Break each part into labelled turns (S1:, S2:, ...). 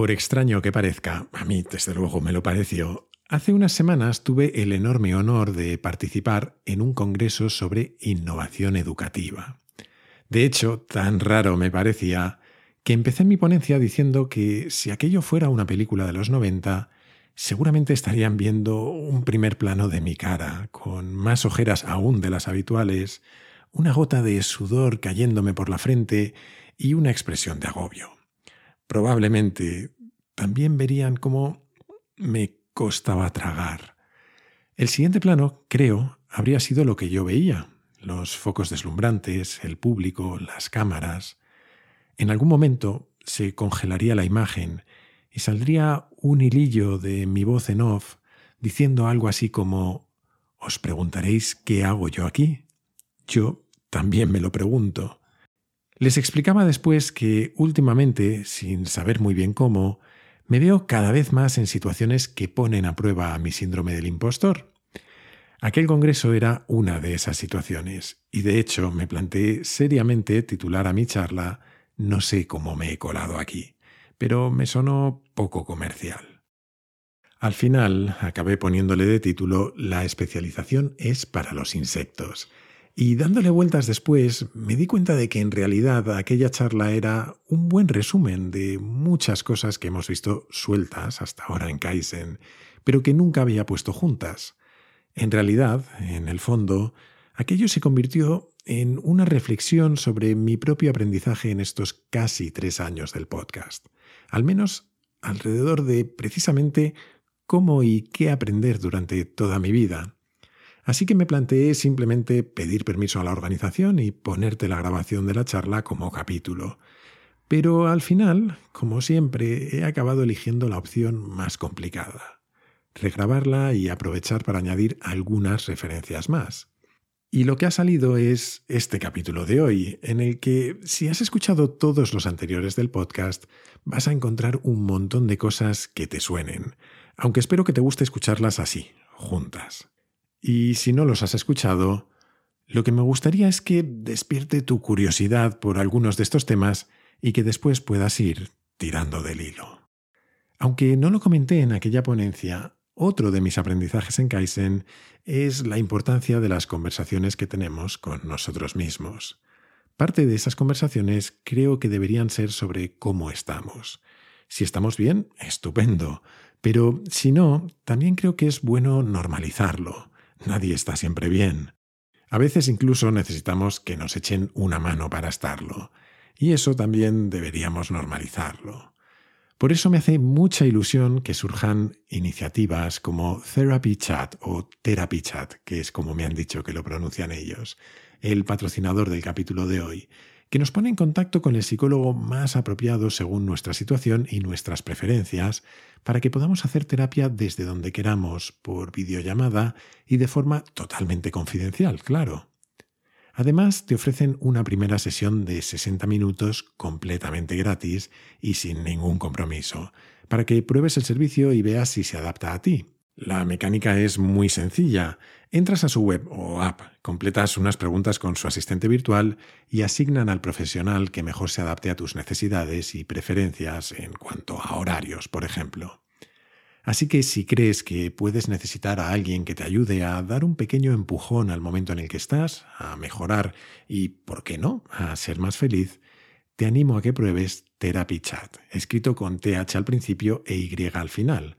S1: Por extraño que parezca, a mí desde luego me lo pareció, hace unas semanas tuve el enorme honor de participar en un congreso sobre innovación educativa. De hecho, tan raro me parecía que empecé mi ponencia diciendo que si aquello fuera una película de los 90, seguramente estarían viendo un primer plano de mi cara, con más ojeras aún de las habituales, una gota de sudor cayéndome por la frente y una expresión de agobio. Probablemente también verían cómo me costaba tragar. El siguiente plano, creo, habría sido lo que yo veía, los focos deslumbrantes, el público, las cámaras. En algún momento se congelaría la imagen y saldría un hilillo de mi voz en off diciendo algo así como Os preguntaréis qué hago yo aquí. Yo también me lo pregunto. Les explicaba después que últimamente, sin saber muy bien cómo, me veo cada vez más en situaciones que ponen a prueba mi síndrome del impostor. Aquel congreso era una de esas situaciones, y de hecho me planteé seriamente titular a mi charla No sé cómo me he colado aquí, pero me sonó poco comercial. Al final acabé poniéndole de título La especialización es para los insectos, y dándole vueltas después, me di cuenta de que en realidad aquella charla era un buen resumen de muchas cosas que hemos visto sueltas hasta ahora en Kaizen, pero que nunca había puesto juntas. En realidad, en el fondo, aquello se convirtió en una reflexión sobre mi propio aprendizaje en estos casi tres años del podcast, al menos alrededor de precisamente cómo y qué aprender durante toda mi vida Así que me planteé simplemente pedir permiso a la organización y ponerte la grabación de la charla como capítulo. Pero al final, como siempre, he acabado eligiendo la opción más complicada. Regrabarla y aprovechar para añadir algunas referencias más. Y lo que ha salido es este capítulo de hoy, en el que, si has escuchado todos los anteriores del podcast, vas a encontrar un montón de cosas que te suenen, aunque espero que te guste escucharlas así, juntas. Y si no los has escuchado, lo que me gustaría es que despierte tu curiosidad por algunos de estos temas y que después puedas ir tirando del hilo. Aunque no lo comenté en aquella ponencia, otro de mis aprendizajes en Kaizen es la importancia de las conversaciones que tenemos con nosotros mismos. Parte de esas conversaciones creo que deberían ser sobre cómo estamos. Si estamos bien, estupendo, pero si no, también creo que es bueno normalizarlo Nadie está siempre bien. A veces incluso necesitamos que nos echen una mano para estarlo. Y eso también deberíamos normalizarlo. Por eso me hace mucha ilusión que surjan iniciativas como Therapy Chat o Therapy Chat, que es como me han dicho que lo pronuncian ellos, el patrocinador del capítulo de hoy, que nos pone en contacto con el psicólogo más apropiado según nuestra situación y nuestras preferencias, para que podamos hacer terapia desde donde queramos, por videollamada y de forma totalmente confidencial, claro. Además, te ofrecen una primera sesión de 60 minutos completamente gratis y sin ningún compromiso, para que pruebes el servicio y veas si se adapta a ti. La mecánica es muy sencilla. Entras a su web o app, completas unas preguntas con su asistente virtual y asignan al profesional que mejor se adapte a tus necesidades y preferencias en cuanto a horarios, por ejemplo. Así que si crees que puedes necesitar a alguien que te ayude a dar un pequeño empujón al momento en el que estás, a mejorar y, ¿por qué no?, a ser más feliz, te animo a que pruebes Therapy Chat, escrito con TH al principio e Y al final.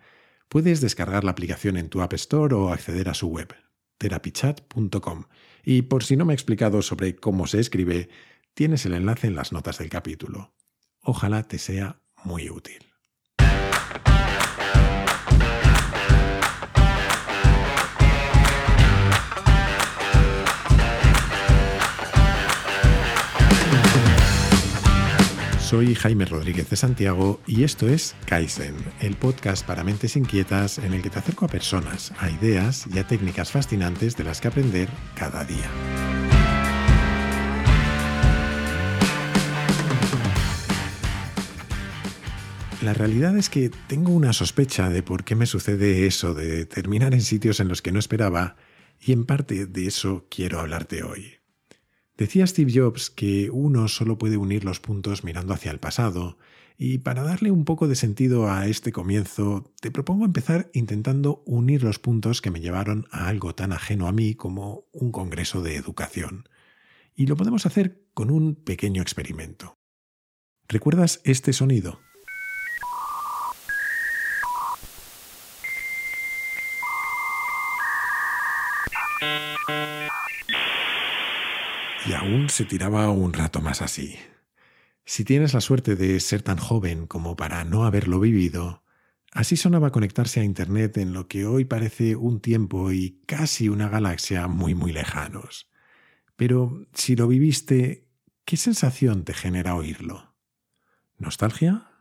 S1: Puedes descargar la aplicación en tu App Store o acceder a su web, therapychat.com. Y por si no me he explicado sobre cómo se escribe, tienes el enlace en las notas del capítulo. Ojalá te sea muy útil. Soy Jaime Rodríguez de Santiago y esto es Kaizen, el podcast para mentes inquietas en el que te acerco a personas, a ideas y a técnicas fascinantes de las que aprender cada día. La realidad es que tengo una sospecha de por qué me sucede eso de terminar en sitios en los que no esperaba y en parte de eso quiero hablarte hoy. Decía Steve Jobs que uno solo puede unir los puntos mirando hacia el pasado, Y para darle un poco de sentido a este comienzo, te propongo empezar intentando unir los puntos que me llevaron a algo tan ajeno a mí como un congreso de educación. Y lo podemos hacer con un pequeño experimento. ¿Recuerdas este sonido? Se tiraba un rato más así. Si tienes la suerte de ser tan joven como para no haberlo vivido, así sonaba conectarse a Internet en lo que hoy parece un tiempo y casi una galaxia muy muy lejanos. Pero si lo viviste, ¿qué sensación te genera oírlo? ¿Nostalgia?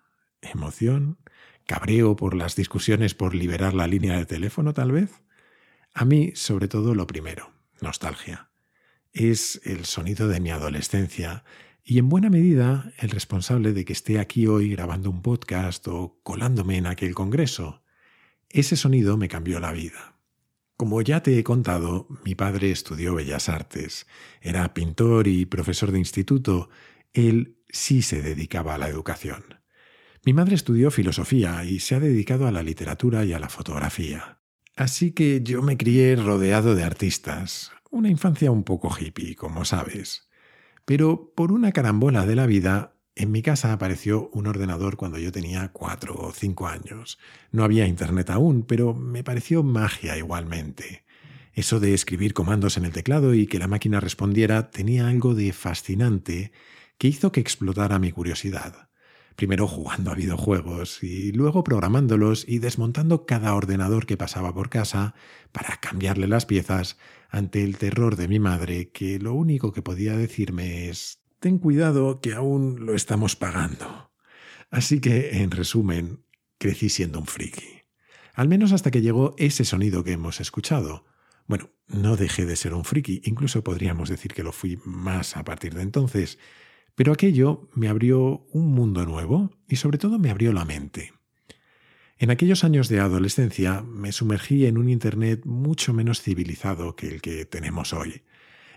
S1: ¿Emoción? ¿Cabreo por las discusiones por liberar la línea de teléfono tal vez? A mí, sobre todo, lo primero, nostalgia. Es el sonido de mi adolescencia y en buena medida el responsable de que esté aquí hoy grabando un podcast o colándome en aquel congreso. Ese sonido me cambió la vida. Como ya te he contado, mi padre estudió Bellas Artes, era pintor y profesor de instituto, él sí se dedicaba a la educación. Mi madre estudió filosofía y se ha dedicado a la literatura y a la fotografía. Así que yo me crié rodeado de artistas, una infancia un poco hippie, como sabes. Pero por una carambola de la vida, en mi casa apareció un ordenador cuando yo tenía cuatro o cinco años. No había internet aún, pero me pareció magia igualmente. Eso de escribir comandos en el teclado y que la máquina respondiera tenía algo de fascinante que hizo que explotara mi curiosidad. Primero jugando a videojuegos y luego programándolos y desmontando cada ordenador que pasaba por casa para cambiarle las piezas ante el terror de mi madre, que lo único que podía decirme es Ten cuidado que aún lo estamos pagando. Así que, en resumen, crecí siendo un friki. Al menos hasta que llegó ese sonido que hemos escuchado. Bueno, no dejé de ser un friki, incluso podríamos decir que lo fui más a partir de entonces, pero aquello me abrió un mundo nuevo y sobre todo me abrió la mente. En aquellos años de adolescencia me sumergí en un Internet mucho menos civilizado que el que tenemos hoy.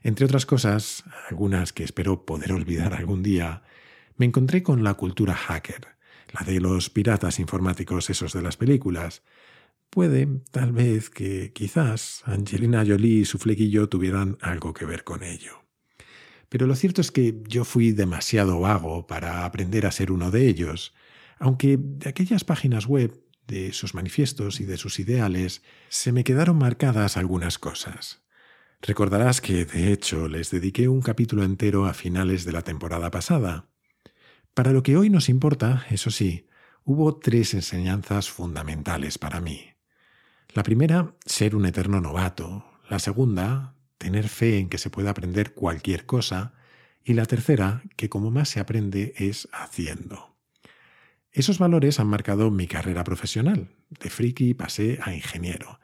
S1: Entre otras cosas, algunas que espero poder olvidar algún día, me encontré con la cultura hacker, la de los piratas informáticos esos de las películas. Puede, tal vez, que quizás Angelina Jolie y su flequillo tuvieran algo que ver con ello. Pero lo cierto es que yo fui demasiado vago para aprender a ser uno de ellos, aunque de aquellas páginas web de sus manifiestos y de sus ideales, se me quedaron marcadas algunas cosas. Recordarás que, de hecho, les dediqué un capítulo entero a finales de la temporada pasada. Para lo que hoy nos importa, eso sí, hubo tres enseñanzas fundamentales para mí. La primera, ser un eterno novato. La segunda, tener fe en que se puede aprender cualquier cosa. Y la tercera, que como más se aprende es haciendo. Esos valores han marcado mi carrera profesional. De friki pasé a ingeniero,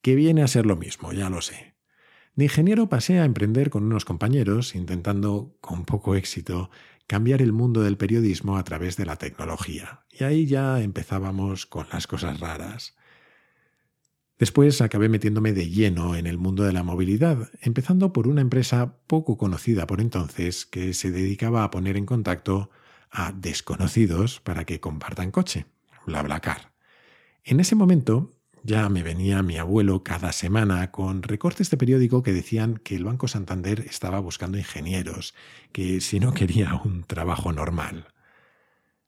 S1: que viene a ser lo mismo, ya lo sé. De ingeniero pasé a emprender con unos compañeros, intentando, con poco éxito, cambiar el mundo del periodismo a través de la tecnología. Y ahí ya empezábamos con las cosas raras. Después acabé metiéndome de lleno en el mundo de la movilidad, empezando por una empresa poco conocida por entonces que se dedicaba a poner en contacto a desconocidos para que compartan coche, BlaBlaCar. En ese momento ya me venía mi abuelo cada semana con recortes de periódico que decían que el Banco Santander estaba buscando ingenieros, que si no quería un trabajo normal.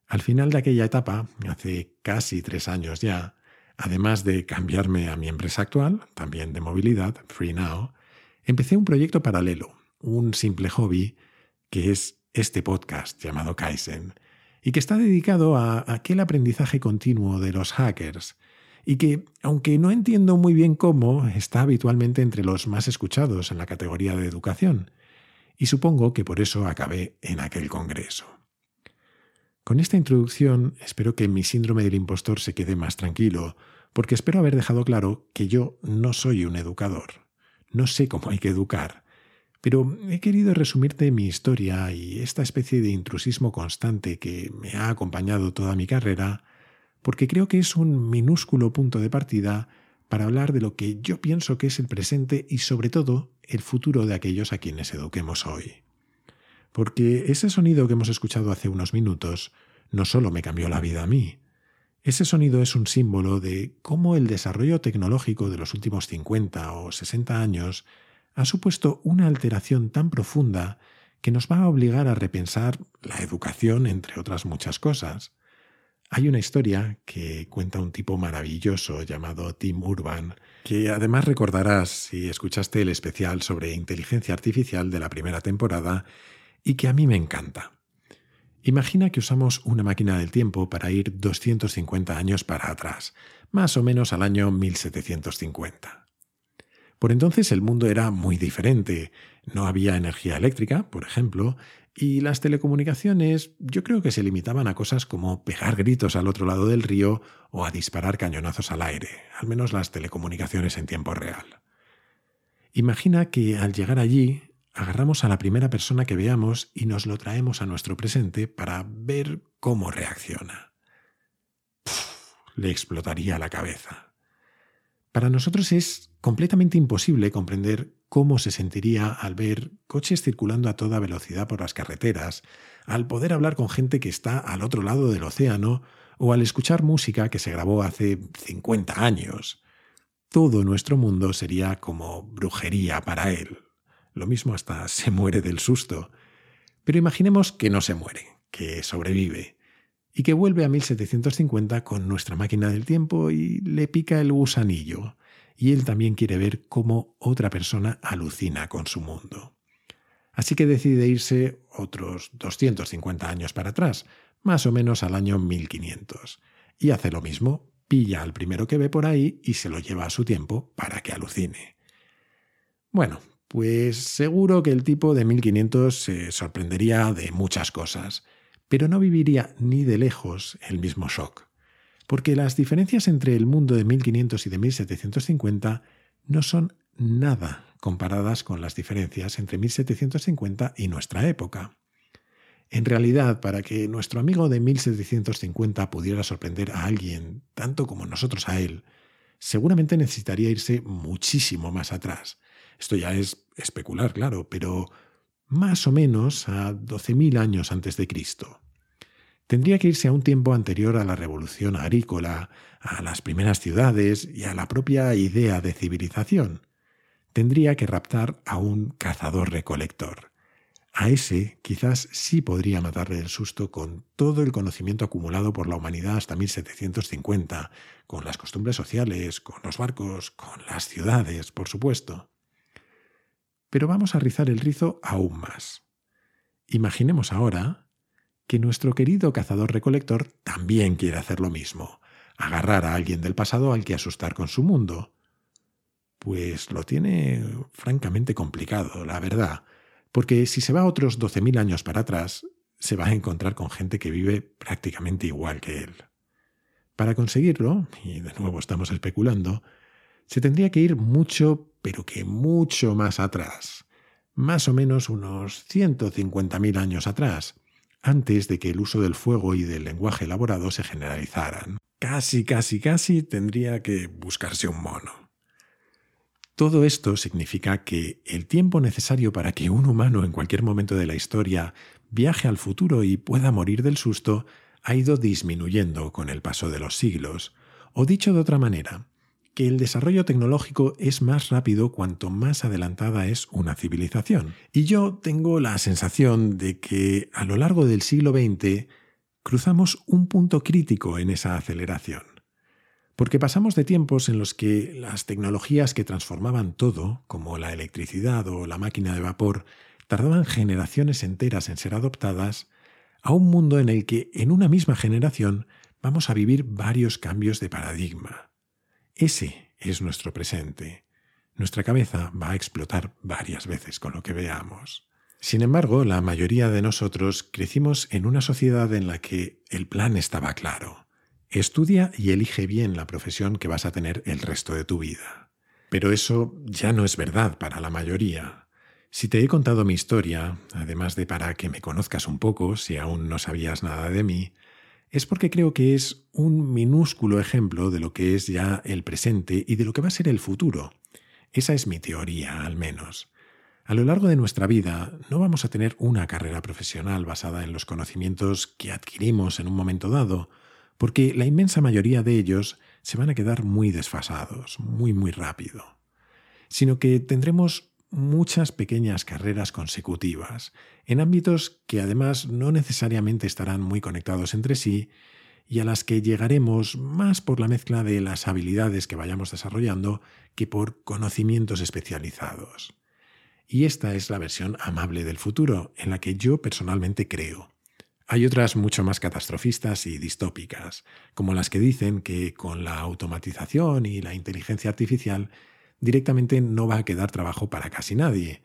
S1: Al final de aquella etapa, hace casi tres años ya, además de cambiarme a mi empresa actual, también de movilidad, Free Now, empecé un proyecto paralelo, un simple hobby, que es este podcast llamado Kaizen, y que está dedicado a aquel aprendizaje continuo de los hackers, y que, aunque no entiendo muy bien cómo, está habitualmente entre los más escuchados en la categoría de educación, y supongo que por eso acabé en aquel congreso. Con esta introducción espero que mi síndrome del impostor se quede más tranquilo, porque espero haber dejado claro que yo no soy un educador. No sé cómo hay que educar, pero he querido resumirte mi historia y esta especie de intrusismo constante que me ha acompañado toda mi carrera, porque creo que es un minúsculo punto de partida para hablar de lo que yo pienso que es el presente y sobre todo el futuro de aquellos a quienes eduquemos hoy. Porque ese sonido que hemos escuchado hace unos minutos no solo me cambió la vida a mí. Ese sonido es un símbolo de cómo el desarrollo tecnológico de los últimos 50 o 60 años ha supuesto una alteración tan profunda que nos va a obligar a repensar la educación, entre otras muchas cosas. Hay una historia que cuenta un tipo maravilloso llamado Tim Urban, que además recordarás si escuchaste el especial sobre inteligencia artificial de la primera temporada y que a mí me encanta. Imagina que usamos una máquina del tiempo para ir 250 años para atrás, más o menos al año 1750. Por entonces el mundo era muy diferente. No había energía eléctrica, por ejemplo, y las telecomunicaciones yo creo que se limitaban a cosas como pegar gritos al otro lado del río o a disparar cañonazos al aire, al menos las telecomunicaciones en tiempo real. Imagina que al llegar allí agarramos a la primera persona que veamos y nos lo traemos a nuestro presente para ver cómo reacciona. le explotaría la cabeza. Para nosotros es completamente imposible comprender cómo se sentiría al ver coches circulando a toda velocidad por las carreteras, al poder hablar con gente que está al otro lado del océano o al escuchar música que se grabó hace 50 años. Todo nuestro mundo sería como brujería para él. Lo mismo hasta se muere del susto. Pero imaginemos que no se muere, que sobrevive, y que vuelve a 1750 con nuestra máquina del tiempo y le pica el gusanillo y él también quiere ver cómo otra persona alucina con su mundo. Así que decide irse otros 250 años para atrás, más o menos al año 1500, y hace lo mismo, pilla al primero que ve por ahí y se lo lleva a su tiempo para que alucine. Bueno, pues seguro que el tipo de 1500 se sorprendería de muchas cosas, pero no viviría ni de lejos el mismo shock porque las diferencias entre el mundo de 1500 y de 1750 no son nada comparadas con las diferencias entre 1750 y nuestra época. En realidad, para que nuestro amigo de 1750 pudiera sorprender a alguien tanto como nosotros a él, seguramente necesitaría irse muchísimo más atrás. Esto ya es especular, claro, pero más o menos a 12.000 años antes de Cristo. Tendría que irse a un tiempo anterior a la revolución agrícola, a las primeras ciudades y a la propia idea de civilización. Tendría que raptar a un cazador-recolector. A ese quizás sí podría matarle el susto con todo el conocimiento acumulado por la humanidad hasta 1750, con las costumbres sociales, con los barcos, con las ciudades, por supuesto. Pero vamos a rizar el rizo aún más. Imaginemos ahora que nuestro querido cazador-recolector también quiere hacer lo mismo, agarrar a alguien del pasado al que asustar con su mundo. Pues lo tiene francamente complicado, la verdad, porque si se va otros 12.000 años para atrás, se va a encontrar con gente que vive prácticamente igual que él. Para conseguirlo, y de nuevo estamos especulando, se tendría que ir mucho, pero que mucho más atrás, más o menos unos 150.000 años atrás, antes de que el uso del fuego y del lenguaje elaborado se generalizaran. Casi, casi, casi tendría que buscarse un mono. Todo esto significa que el tiempo necesario para que un humano en cualquier momento de la historia viaje al futuro y pueda morir del susto ha ido disminuyendo con el paso de los siglos. O dicho de otra manera, que el desarrollo tecnológico es más rápido cuanto más adelantada es una civilización. Y yo tengo la sensación de que a lo largo del siglo XX cruzamos un punto crítico en esa aceleración. Porque pasamos de tiempos en los que las tecnologías que transformaban todo, como la electricidad o la máquina de vapor, tardaban generaciones enteras en ser adoptadas, a un mundo en el que en una misma generación vamos a vivir varios cambios de paradigma. Ese es nuestro presente. Nuestra cabeza va a explotar varias veces con lo que veamos. Sin embargo, la mayoría de nosotros crecimos en una sociedad en la que el plan estaba claro. Estudia y elige bien la profesión que vas a tener el resto de tu vida. Pero eso ya no es verdad para la mayoría. Si te he contado mi historia, además de para que me conozcas un poco, si aún no sabías nada de mí, es porque creo que es un minúsculo ejemplo de lo que es ya el presente y de lo que va a ser el futuro. Esa es mi teoría, al menos. A lo largo de nuestra vida no vamos a tener una carrera profesional basada en los conocimientos que adquirimos en un momento dado, porque la inmensa mayoría de ellos se van a quedar muy desfasados, muy muy rápido, sino que tendremos muchas pequeñas carreras consecutivas, en ámbitos que además no necesariamente estarán muy conectados entre sí y a las que llegaremos más por la mezcla de las habilidades que vayamos desarrollando que por conocimientos especializados. Y esta es la versión amable del futuro, en la que yo personalmente creo. Hay otras mucho más catastrofistas y distópicas, como las que dicen que con la automatización y la inteligencia artificial directamente no va a quedar trabajo para casi nadie,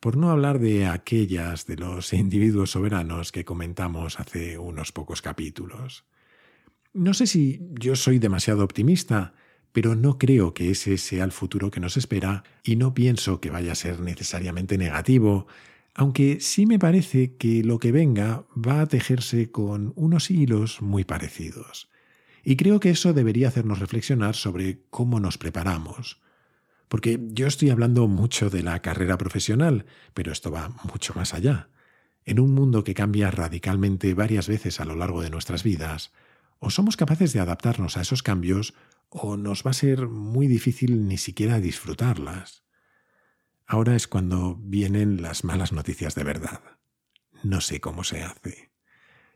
S1: por no hablar de aquellas de los individuos soberanos que comentamos hace unos pocos capítulos. No sé si yo soy demasiado optimista, pero no creo que ese sea el futuro que nos espera y no pienso que vaya a ser necesariamente negativo, aunque sí me parece que lo que venga va a tejerse con unos hilos muy parecidos. Y creo que eso debería hacernos reflexionar sobre cómo nos preparamos, porque yo estoy hablando mucho de la carrera profesional, pero esto va mucho más allá. En un mundo que cambia radicalmente varias veces a lo largo de nuestras vidas, o somos capaces de adaptarnos a esos cambios, o nos va a ser muy difícil ni siquiera disfrutarlas. Ahora es cuando vienen las malas noticias de verdad. No sé cómo se hace.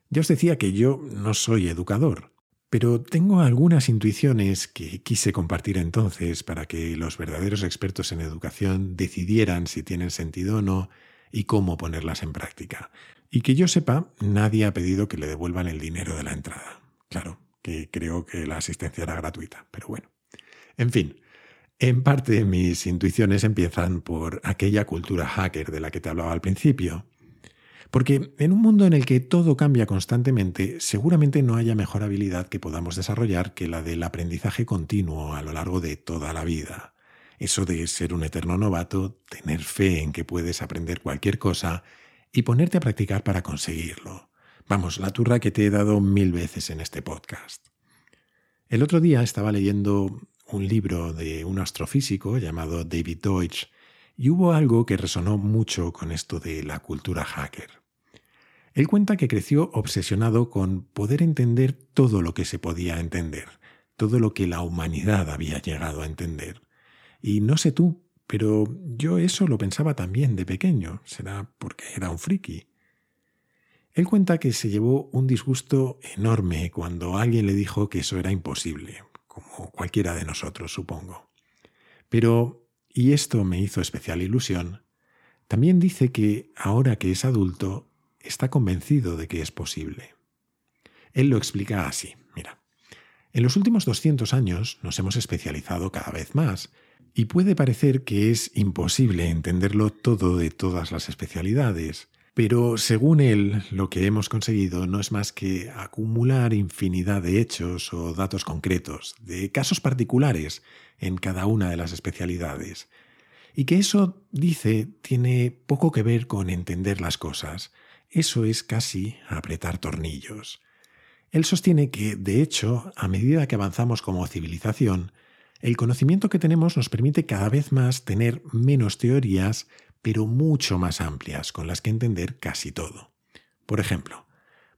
S1: Ya os decía que yo no soy educador, pero tengo algunas intuiciones que quise compartir entonces para que los verdaderos expertos en educación decidieran si tienen sentido o no y cómo ponerlas en práctica. Y que yo sepa, nadie ha pedido que le devuelvan el dinero de la entrada. Claro, que creo que la asistencia era gratuita, pero bueno. En fin, en parte mis intuiciones empiezan por aquella cultura hacker de la que te hablaba al principio, porque en un mundo en el que todo cambia constantemente, seguramente no haya mejor habilidad que podamos desarrollar que la del aprendizaje continuo a lo largo de toda la vida. Eso de ser un eterno novato, tener fe en que puedes aprender cualquier cosa y ponerte a practicar para conseguirlo. Vamos, la turra que te he dado mil veces en este podcast. El otro día estaba leyendo un libro de un astrofísico llamado David Deutsch y hubo algo que resonó mucho con esto de la cultura hacker. Él cuenta que creció obsesionado con poder entender todo lo que se podía entender, todo lo que la humanidad había llegado a entender. Y no sé tú, pero yo eso lo pensaba también de pequeño, será porque era un friki. Él cuenta que se llevó un disgusto enorme cuando alguien le dijo que eso era imposible, como cualquiera de nosotros, supongo. Pero, y esto me hizo especial ilusión, también dice que ahora que es adulto está convencido de que es posible. Él lo explica así, mira. En los últimos 200 años nos hemos especializado cada vez más y puede parecer que es imposible entenderlo todo de todas las especialidades, pero según él lo que hemos conseguido no es más que acumular infinidad de hechos o datos concretos, de casos particulares en cada una de las especialidades, y que eso, dice, tiene poco que ver con entender las cosas, eso es casi apretar tornillos. Él sostiene que, de hecho, a medida que avanzamos como civilización, el conocimiento que tenemos nos permite cada vez más tener menos teorías, pero mucho más amplias, con las que entender casi todo. Por ejemplo,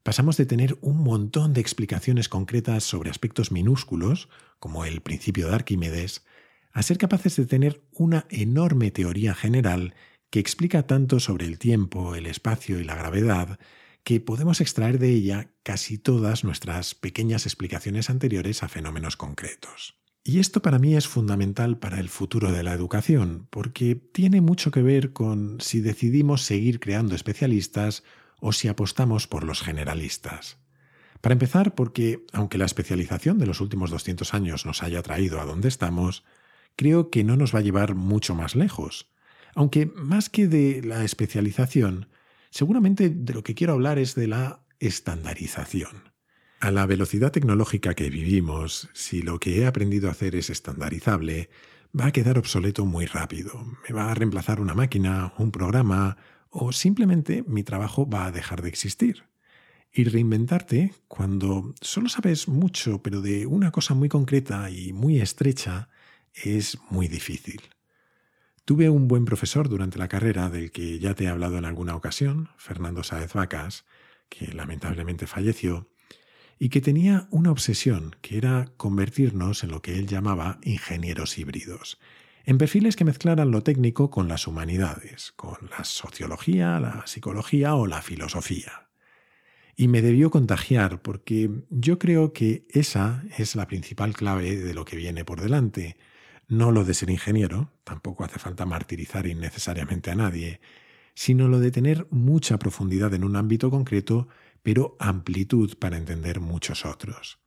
S1: pasamos de tener un montón de explicaciones concretas sobre aspectos minúsculos, como el principio de Arquímedes, a ser capaces de tener una enorme teoría general que explica tanto sobre el tiempo, el espacio y la gravedad, que podemos extraer de ella casi todas nuestras pequeñas explicaciones anteriores a fenómenos concretos. Y esto para mí es fundamental para el futuro de la educación, porque tiene mucho que ver con si decidimos seguir creando especialistas o si apostamos por los generalistas. Para empezar, porque aunque la especialización de los últimos 200 años nos haya traído a donde estamos, creo que no nos va a llevar mucho más lejos. Aunque más que de la especialización, seguramente de lo que quiero hablar es de la estandarización. A la velocidad tecnológica que vivimos, si lo que he aprendido a hacer es estandarizable, va a quedar obsoleto muy rápido. Me va a reemplazar una máquina, un programa, o simplemente mi trabajo va a dejar de existir. Y reinventarte, cuando solo sabes mucho, pero de una cosa muy concreta y muy estrecha, es muy difícil. Tuve un buen profesor durante la carrera del que ya te he hablado en alguna ocasión, Fernando Sáez Vacas, que lamentablemente falleció, y que tenía una obsesión, que era convertirnos en lo que él llamaba ingenieros híbridos, en perfiles que mezclaran lo técnico con las humanidades, con la sociología, la psicología o la filosofía. Y me debió contagiar porque yo creo que esa es la principal clave de lo que viene por delante, no lo de ser ingeniero, tampoco hace falta martirizar innecesariamente a nadie, sino lo de tener mucha profundidad en un ámbito concreto pero amplitud para entender muchos otros.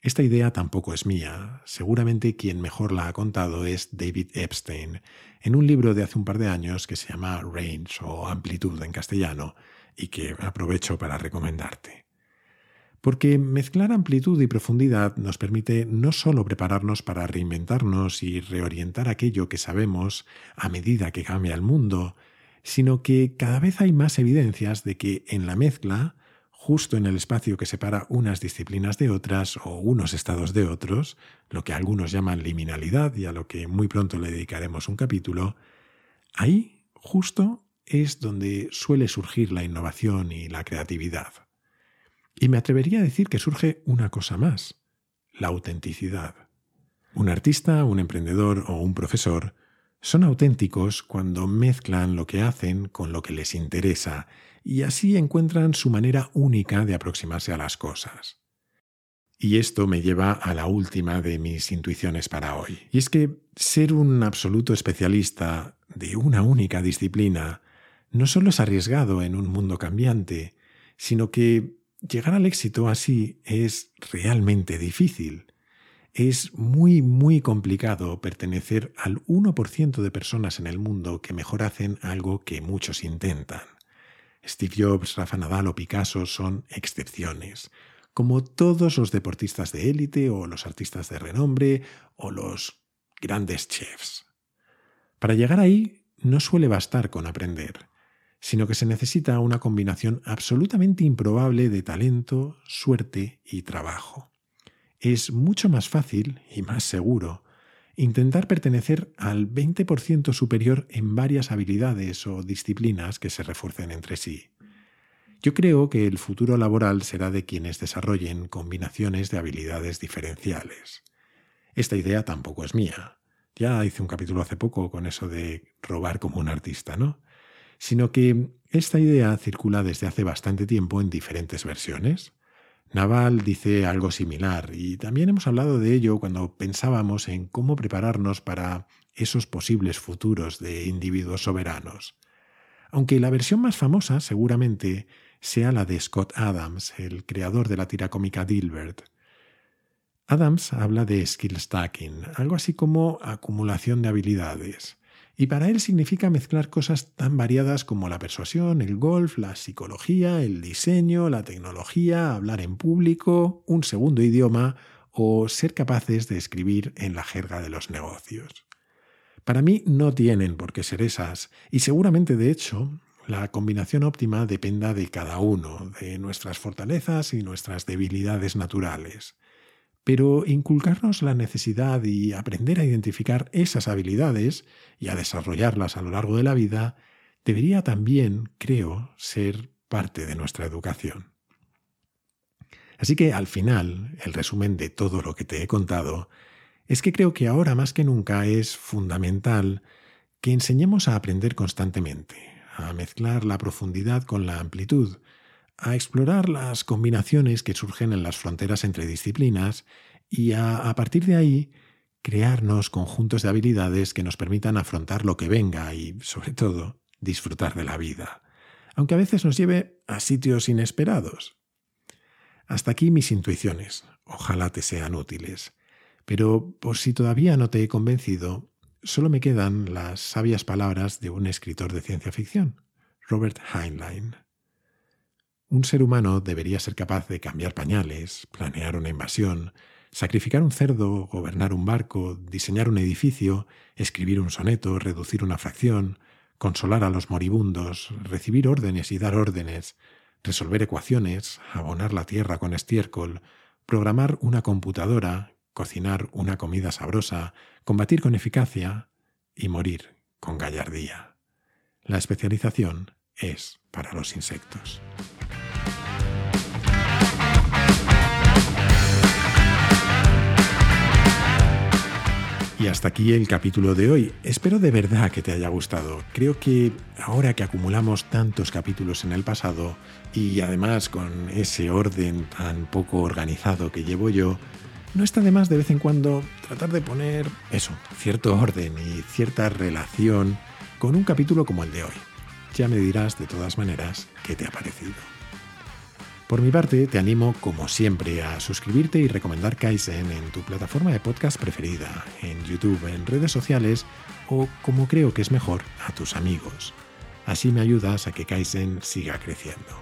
S1: Esta idea tampoco es mía. Seguramente quien mejor la ha contado es David Epstein, en un libro de hace un par de años que se llama Range o Amplitud en castellano, y que aprovecho para recomendarte. Porque mezclar amplitud y profundidad nos permite no solo prepararnos para reinventarnos y reorientar aquello que sabemos a medida que cambia el mundo, sino que cada vez hay más evidencias de que en la mezcla justo en el espacio que separa unas disciplinas de otras o unos estados de otros, lo que algunos llaman liminalidad y a lo que muy pronto le dedicaremos un capítulo, ahí justo es donde suele surgir la innovación y la creatividad. Y me atrevería a decir que surge una cosa más, la autenticidad. Un artista, un emprendedor o un profesor son auténticos cuando mezclan lo que hacen con lo que les interesa y así encuentran su manera única de aproximarse a las cosas. Y esto me lleva a la última de mis intuiciones para hoy. Y es que ser un absoluto especialista de una única disciplina no solo es arriesgado en un mundo cambiante, sino que llegar al éxito así es realmente difícil. Es muy, muy complicado pertenecer al 1% de personas en el mundo que mejor hacen algo que muchos intentan. Steve Jobs, Rafa Nadal o Picasso son excepciones, como todos los deportistas de élite o los artistas de renombre o los grandes chefs. Para llegar ahí no suele bastar con aprender, sino que se necesita una combinación absolutamente improbable de talento, suerte y trabajo. Es mucho más fácil y más seguro intentar pertenecer al 20% superior en varias habilidades o disciplinas que se refuercen entre sí. Yo creo que el futuro laboral será de quienes desarrollen combinaciones de habilidades diferenciales. Esta idea tampoco es mía. Ya hice un capítulo hace poco con eso de robar como un artista, ¿no? Sino que esta idea circula desde hace bastante tiempo en diferentes versiones. Naval dice algo similar y también hemos hablado de ello cuando pensábamos en cómo prepararnos para esos posibles futuros de individuos soberanos. Aunque la versión más famosa seguramente sea la de Scott Adams, el creador de la tira cómica Dilbert. Adams habla de skill stacking, algo así como acumulación de habilidades. Y para él significa mezclar cosas tan variadas como la persuasión, el golf, la psicología, el diseño, la tecnología, hablar en público, un segundo idioma o ser capaces de escribir en la jerga de los negocios. Para mí no tienen por qué ser esas, y seguramente de hecho la combinación óptima dependa de cada uno, de nuestras fortalezas y nuestras debilidades naturales. Pero inculcarnos la necesidad y aprender a identificar esas habilidades y a desarrollarlas a lo largo de la vida debería también, creo, ser parte de nuestra educación. Así que al final, el resumen de todo lo que te he contado es que creo que ahora más que nunca es fundamental que enseñemos a aprender constantemente, a mezclar la profundidad con la amplitud, a explorar las combinaciones que surgen en las fronteras entre disciplinas y a, a partir de ahí crearnos conjuntos de habilidades que nos permitan afrontar lo que venga y, sobre todo, disfrutar de la vida, aunque a veces nos lleve a sitios inesperados. Hasta aquí mis intuiciones, ojalá te sean útiles, pero por si todavía no te he convencido, solo me quedan las sabias palabras de un escritor de ciencia ficción, Robert Heinlein. Un ser humano debería ser capaz de cambiar pañales, planear una invasión, sacrificar un cerdo, gobernar un barco, diseñar un edificio, escribir un soneto, reducir una fracción, consolar a los moribundos, recibir órdenes y dar órdenes, resolver ecuaciones, abonar la tierra con estiércol, programar una computadora, cocinar una comida sabrosa, combatir con eficacia y morir con gallardía. La especialización es para los insectos. Y hasta aquí el capítulo de hoy. Espero de verdad que te haya gustado. Creo que ahora que acumulamos tantos capítulos en el pasado y además con ese orden tan poco organizado que llevo yo, no está de más de vez en cuando tratar de poner eso, cierto orden y cierta relación con un capítulo como el de hoy. Ya me dirás de todas maneras qué te ha parecido. Por mi parte, te animo, como siempre, a suscribirte y recomendar Kaizen en tu plataforma de podcast preferida, en YouTube, en redes sociales o, como creo que es mejor, a tus amigos. Así me ayudas a que Kaizen siga creciendo.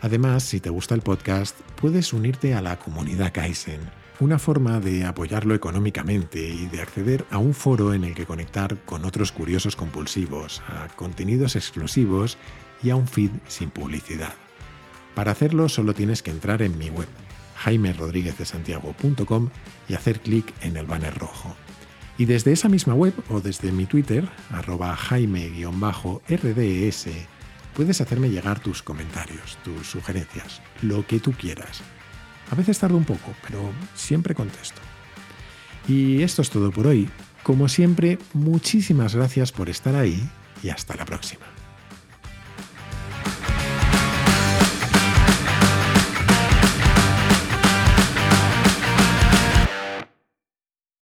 S1: Además, si te gusta el podcast, puedes unirte a la comunidad Kaizen, una forma de apoyarlo económicamente y de acceder a un foro en el que conectar con otros curiosos compulsivos, a contenidos exclusivos y a un feed sin publicidad. Para hacerlo solo tienes que entrar en mi web, jaimerodríguezdesantiago.com y hacer clic en el banner rojo. Y desde esa misma web o desde mi Twitter, arroba jaime-rds, puedes hacerme llegar tus comentarios, tus sugerencias, lo que tú quieras. A veces tardo un poco, pero siempre contesto. Y esto es todo por hoy. Como siempre, muchísimas gracias por estar ahí y hasta la próxima.